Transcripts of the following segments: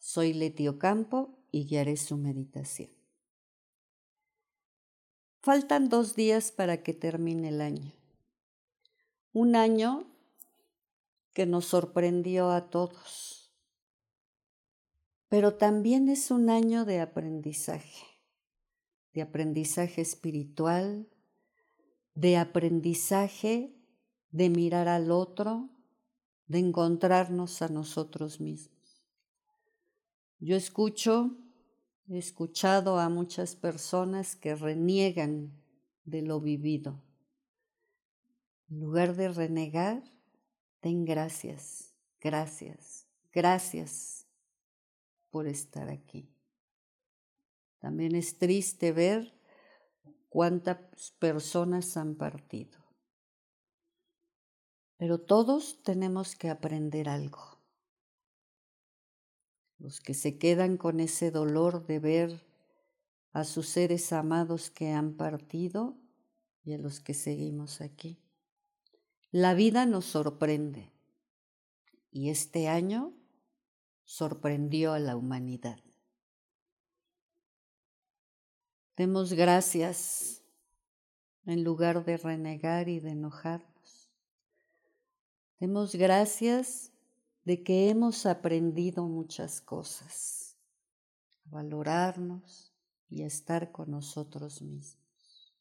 Soy Letio Campo y guiaré su meditación. Faltan dos días para que termine el año. Un año que nos sorprendió a todos, pero también es un año de aprendizaje de aprendizaje espiritual, de aprendizaje de mirar al otro, de encontrarnos a nosotros mismos. Yo escucho, he escuchado a muchas personas que reniegan de lo vivido. En lugar de renegar, den gracias, gracias, gracias por estar aquí. También es triste ver cuántas personas han partido. Pero todos tenemos que aprender algo. Los que se quedan con ese dolor de ver a sus seres amados que han partido y a los que seguimos aquí. La vida nos sorprende y este año sorprendió a la humanidad. Demos gracias en lugar de renegar y de enojarnos. Demos gracias de que hemos aprendido muchas cosas, a valorarnos y a estar con nosotros mismos.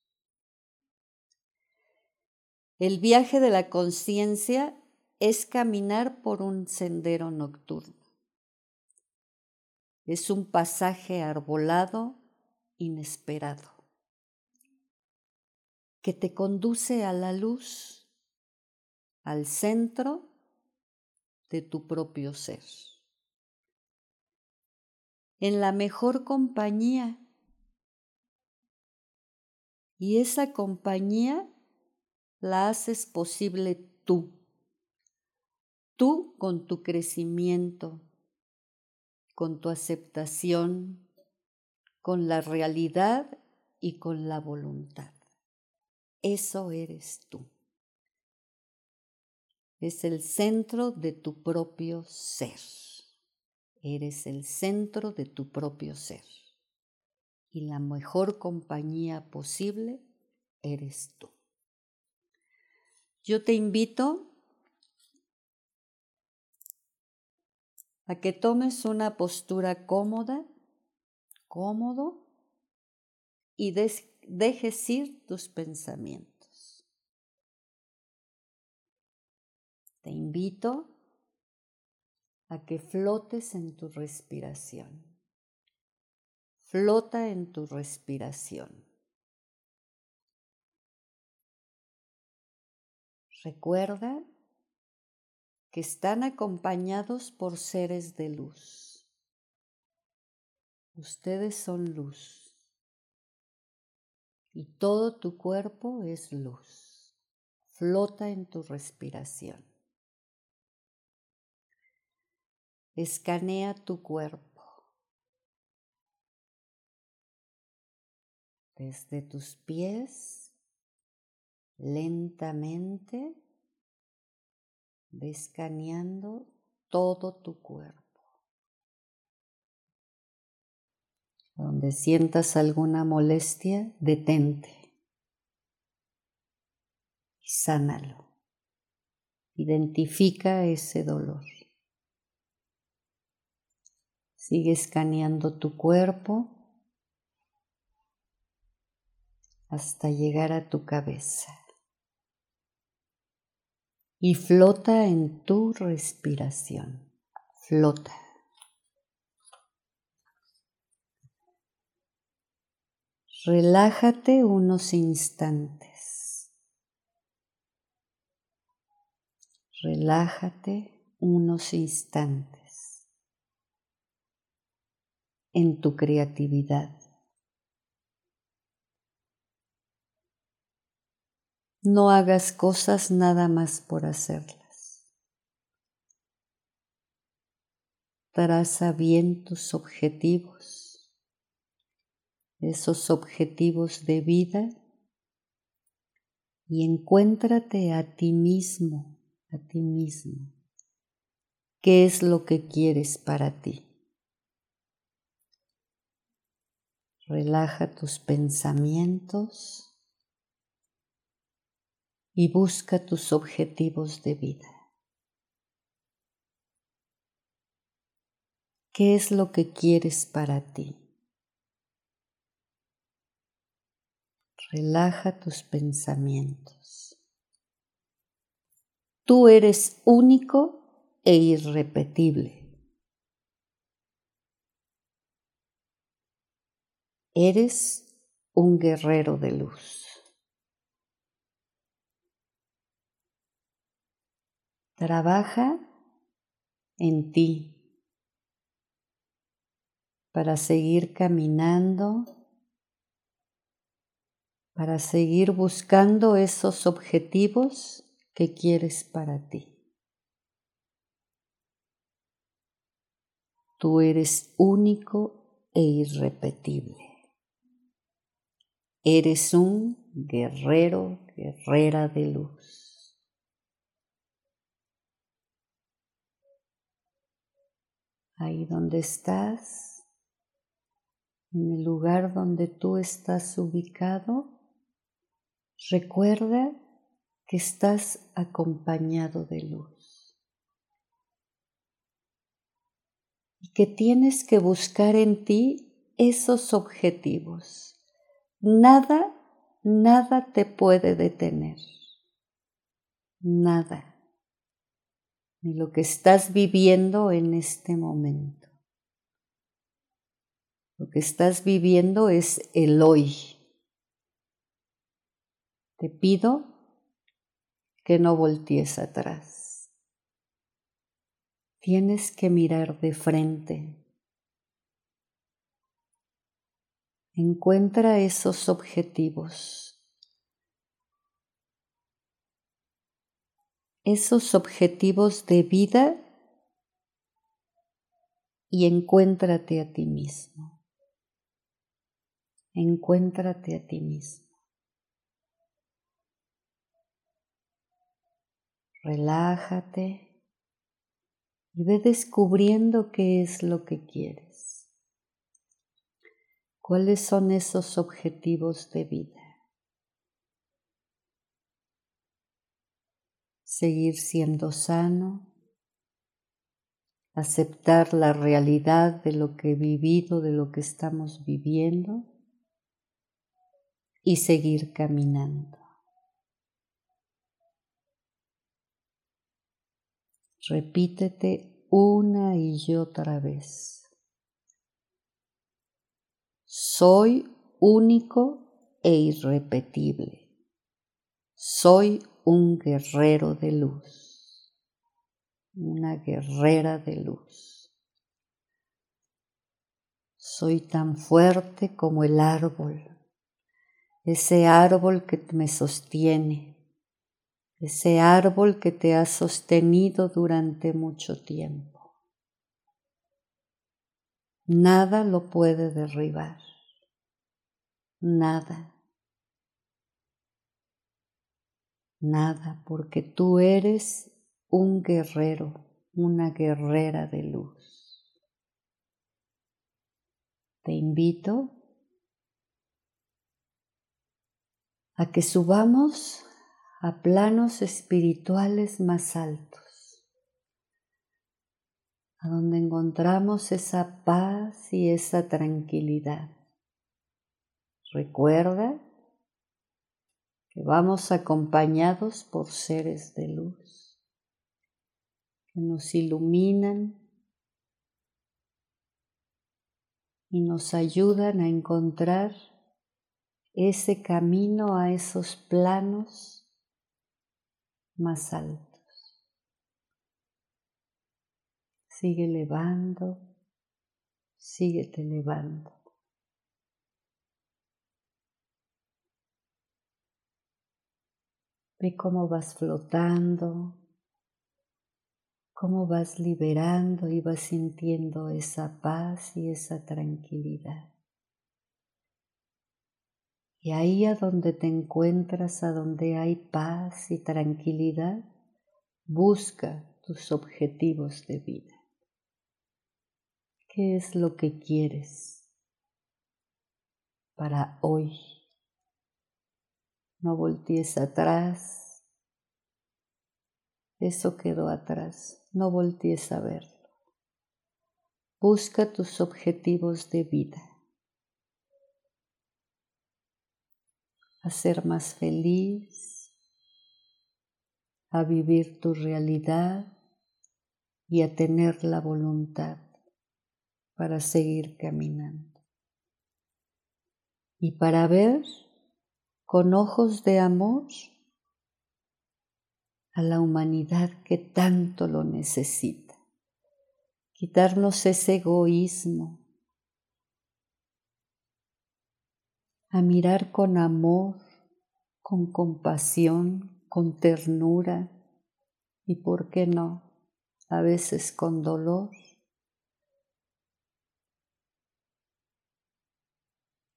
El viaje de la conciencia es caminar por un sendero nocturno. Es un pasaje arbolado inesperado, que te conduce a la luz, al centro de tu propio ser. En la mejor compañía. Y esa compañía la haces posible tú. Tú con tu crecimiento, con tu aceptación, con la realidad y con la voluntad. Eso eres tú. Es el centro de tu propio ser. Eres el centro de tu propio ser. Y la mejor compañía posible eres tú. Yo te invito a que tomes una postura cómoda cómodo y dejes ir tus pensamientos. Te invito a que flotes en tu respiración. Flota en tu respiración. Recuerda que están acompañados por seres de luz. Ustedes son luz y todo tu cuerpo es luz. Flota en tu respiración. Escanea tu cuerpo. Desde tus pies, lentamente, escaneando todo tu cuerpo. Donde sientas alguna molestia, detente y sánalo. Identifica ese dolor. Sigue escaneando tu cuerpo hasta llegar a tu cabeza. Y flota en tu respiración. Flota. Relájate unos instantes. Relájate unos instantes. En tu creatividad. No hagas cosas nada más por hacerlas. Traza bien tus objetivos, esos objetivos de vida y encuéntrate a ti mismo, a ti mismo. ¿Qué es lo que quieres para ti? Relaja tus pensamientos y busca tus objetivos de vida. ¿Qué es lo que quieres para ti? Relaja tus pensamientos. Tú eres único e irrepetible. Eres un guerrero de luz. Trabaja en ti para seguir caminando, para seguir buscando esos objetivos que quieres para ti. Tú eres único e irrepetible. Eres un guerrero, guerrera de luz. ahí donde estás, en el lugar donde tú estás ubicado, recuerda que estás acompañado de luz y que tienes que buscar en ti esos objetivos. Nada, nada te puede detener. Nada ni lo que estás viviendo en este momento. Lo que estás viviendo es el hoy. Te pido que no voltees atrás. Tienes que mirar de frente. Encuentra esos objetivos esos objetivos de vida y encuéntrate a ti mismo. Encuéntrate a ti mismo. Relájate y ve descubriendo qué es lo que quieres. ¿Cuáles son esos objetivos de vida? seguir siendo sano, aceptar la realidad de lo que he vivido, de lo que estamos viviendo y seguir caminando. Repítete una y otra vez. Soy único e irrepetible. Soy un guerrero de luz, una guerrera de luz. Soy tan fuerte como el árbol, ese árbol que me sostiene, ese árbol que te ha sostenido durante mucho tiempo. Nada lo puede derribar, nada. nada, porque tú eres un guerrero, una guerrera de luz. Te invito a que subamos a planos espirituales más altos, a donde encontramos esa paz y esa tranquilidad. Recuerda que vamos acompañados por seres de luz que nos iluminan y nos ayudan a encontrar ese camino a esos planos más altos. Sigue elevando, síguete elevando. Ve cómo vas flotando, cómo vas liberando y vas sintiendo esa paz y esa tranquilidad. Y ahí a donde te encuentras, a donde hay paz y tranquilidad, busca tus objetivos de vida. ¿Qué es lo que quieres para hoy? No voltees atrás. Eso quedó atrás. No voltees a verlo. Busca tus objetivos de vida. A ser más feliz, a vivir tu realidad y a tener la voluntad para seguir caminando. Y para ver con ojos de amor a la humanidad que tanto lo necesita. Quitarnos ese egoísmo, a mirar con amor, con compasión, con ternura y, ¿por qué no?, a veces con dolor.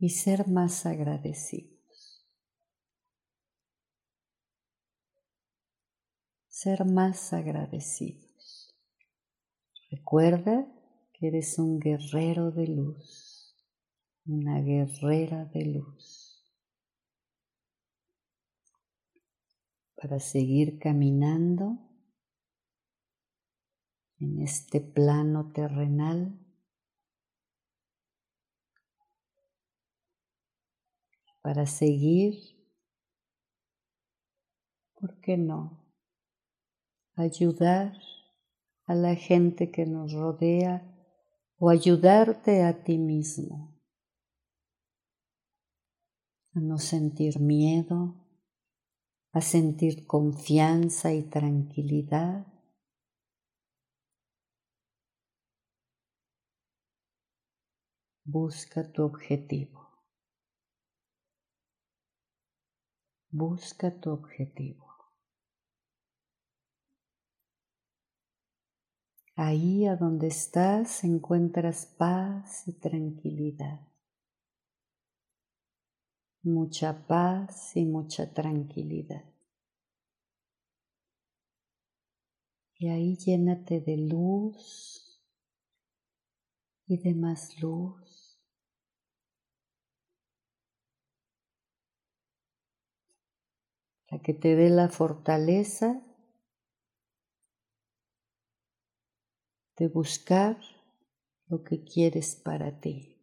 Y ser más agradecido. ser más agradecidos. Recuerda que eres un guerrero de luz, una guerrera de luz. Para seguir caminando en este plano terrenal, para seguir, ¿por qué no? ayudar a la gente que nos rodea o ayudarte a ti mismo a no sentir miedo, a sentir confianza y tranquilidad. Busca tu objetivo. Busca tu objetivo. Ahí a donde estás encuentras paz y tranquilidad. Mucha paz y mucha tranquilidad. Y ahí llénate de luz y de más luz. La que te dé la fortaleza de buscar lo que quieres para ti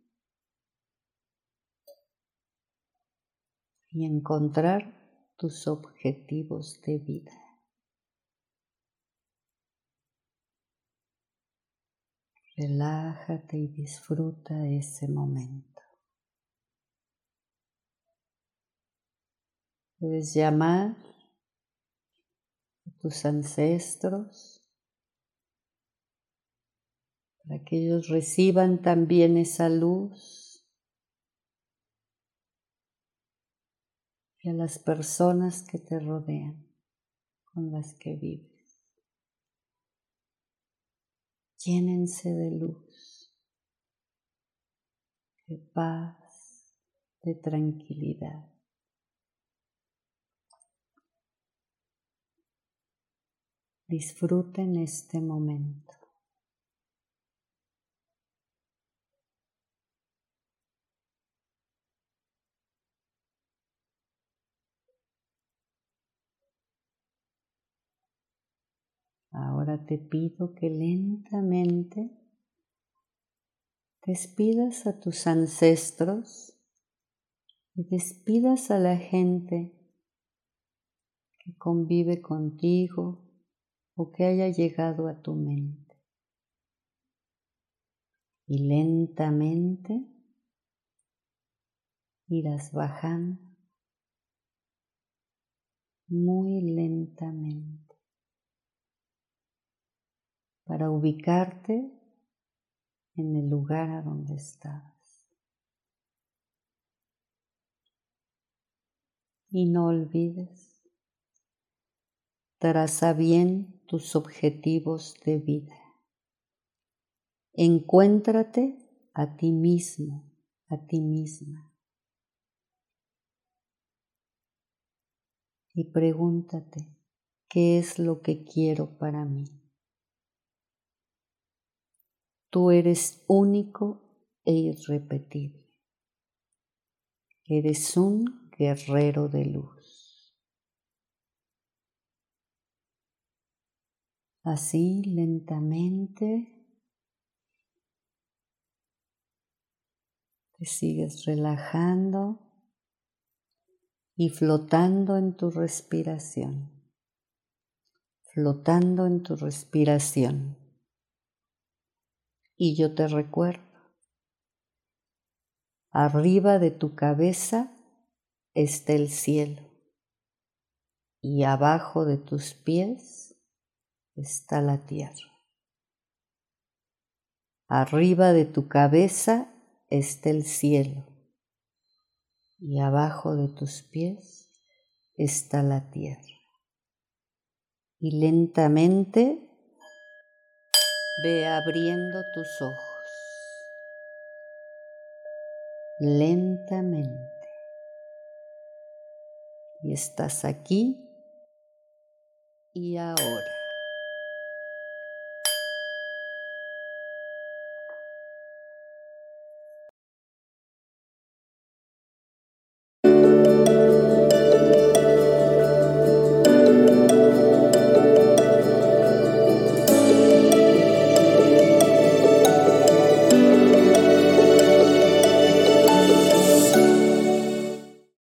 y encontrar tus objetivos de vida. Relájate y disfruta ese momento. Puedes llamar a tus ancestros para que ellos reciban también esa luz y a las personas que te rodean, con las que vives. Llénense de luz, de paz, de tranquilidad. Disfruten este momento. Ahora te pido que lentamente despidas a tus ancestros y despidas a la gente que convive contigo o que haya llegado a tu mente. Y lentamente irás bajando muy lentamente para ubicarte en el lugar a donde estabas. Y no olvides, traza bien tus objetivos de vida. Encuéntrate a ti mismo, a ti misma. Y pregúntate, ¿qué es lo que quiero para mí? Tú eres único e irrepetible. Eres un guerrero de luz. Así lentamente te sigues relajando y flotando en tu respiración, flotando en tu respiración. Y yo te recuerdo, arriba de tu cabeza está el cielo y abajo de tus pies está la tierra. Arriba de tu cabeza está el cielo y abajo de tus pies está la tierra. Y lentamente ve abriendo tus ojos. Lentamente. Y estás aquí y ahora.